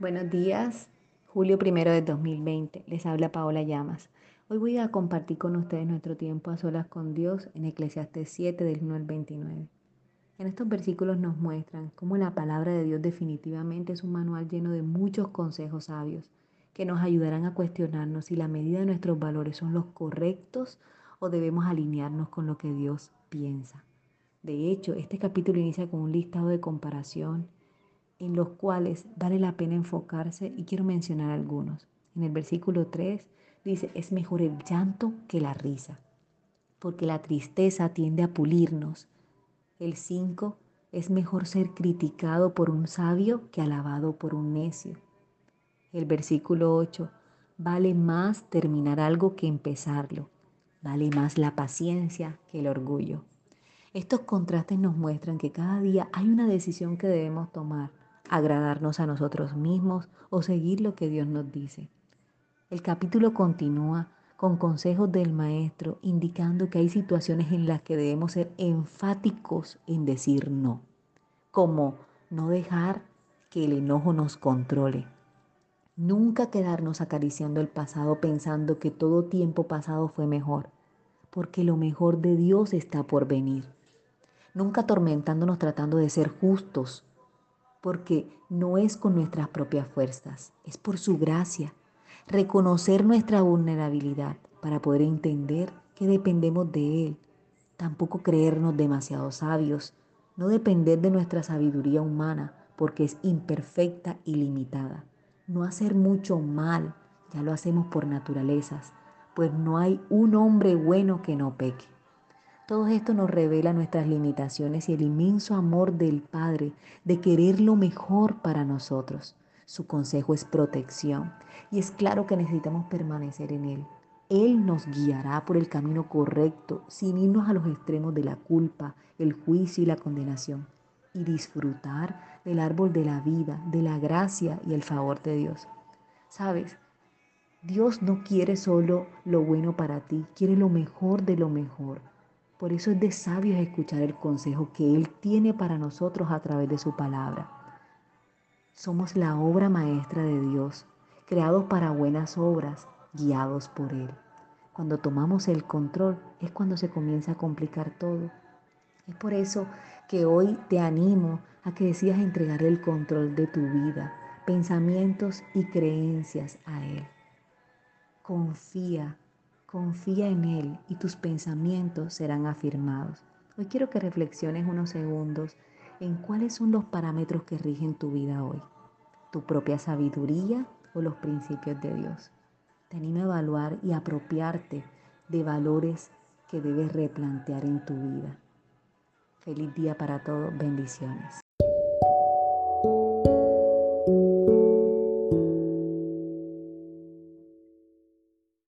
Buenos días, julio primero de 2020. Les habla Paola Llamas. Hoy voy a compartir con ustedes nuestro tiempo a solas con Dios en Eclesiastes 7 del 1 al 29. En estos versículos nos muestran cómo la palabra de Dios definitivamente es un manual lleno de muchos consejos sabios que nos ayudarán a cuestionarnos si la medida de nuestros valores son los correctos o debemos alinearnos con lo que Dios piensa. De hecho, este capítulo inicia con un listado de comparación en los cuales vale la pena enfocarse y quiero mencionar algunos. En el versículo 3 dice, es mejor el llanto que la risa, porque la tristeza tiende a pulirnos. El 5 es mejor ser criticado por un sabio que alabado por un necio. El versículo 8, vale más terminar algo que empezarlo. Vale más la paciencia que el orgullo. Estos contrastes nos muestran que cada día hay una decisión que debemos tomar agradarnos a nosotros mismos o seguir lo que Dios nos dice. El capítulo continúa con consejos del maestro indicando que hay situaciones en las que debemos ser enfáticos en decir no, como no dejar que el enojo nos controle. Nunca quedarnos acariciando el pasado pensando que todo tiempo pasado fue mejor, porque lo mejor de Dios está por venir. Nunca atormentándonos tratando de ser justos porque no es con nuestras propias fuerzas, es por su gracia. Reconocer nuestra vulnerabilidad para poder entender que dependemos de Él. Tampoco creernos demasiado sabios, no depender de nuestra sabiduría humana, porque es imperfecta y limitada. No hacer mucho mal, ya lo hacemos por naturalezas, pues no hay un hombre bueno que no peque. Todo esto nos revela nuestras limitaciones y el inmenso amor del Padre de querer lo mejor para nosotros. Su consejo es protección y es claro que necesitamos permanecer en Él. Él nos guiará por el camino correcto sin irnos a los extremos de la culpa, el juicio y la condenación y disfrutar del árbol de la vida, de la gracia y el favor de Dios. ¿Sabes? Dios no quiere solo lo bueno para ti, quiere lo mejor de lo mejor. Por eso es de sabios escuchar el consejo que Él tiene para nosotros a través de su palabra. Somos la obra maestra de Dios, creados para buenas obras, guiados por Él. Cuando tomamos el control es cuando se comienza a complicar todo. Es por eso que hoy te animo a que decidas entregarle el control de tu vida, pensamientos y creencias a Él. Confía Confía en Él y tus pensamientos serán afirmados. Hoy quiero que reflexiones unos segundos en cuáles son los parámetros que rigen tu vida hoy. Tu propia sabiduría o los principios de Dios. Te a evaluar y apropiarte de valores que debes replantear en tu vida. Feliz día para todos. Bendiciones.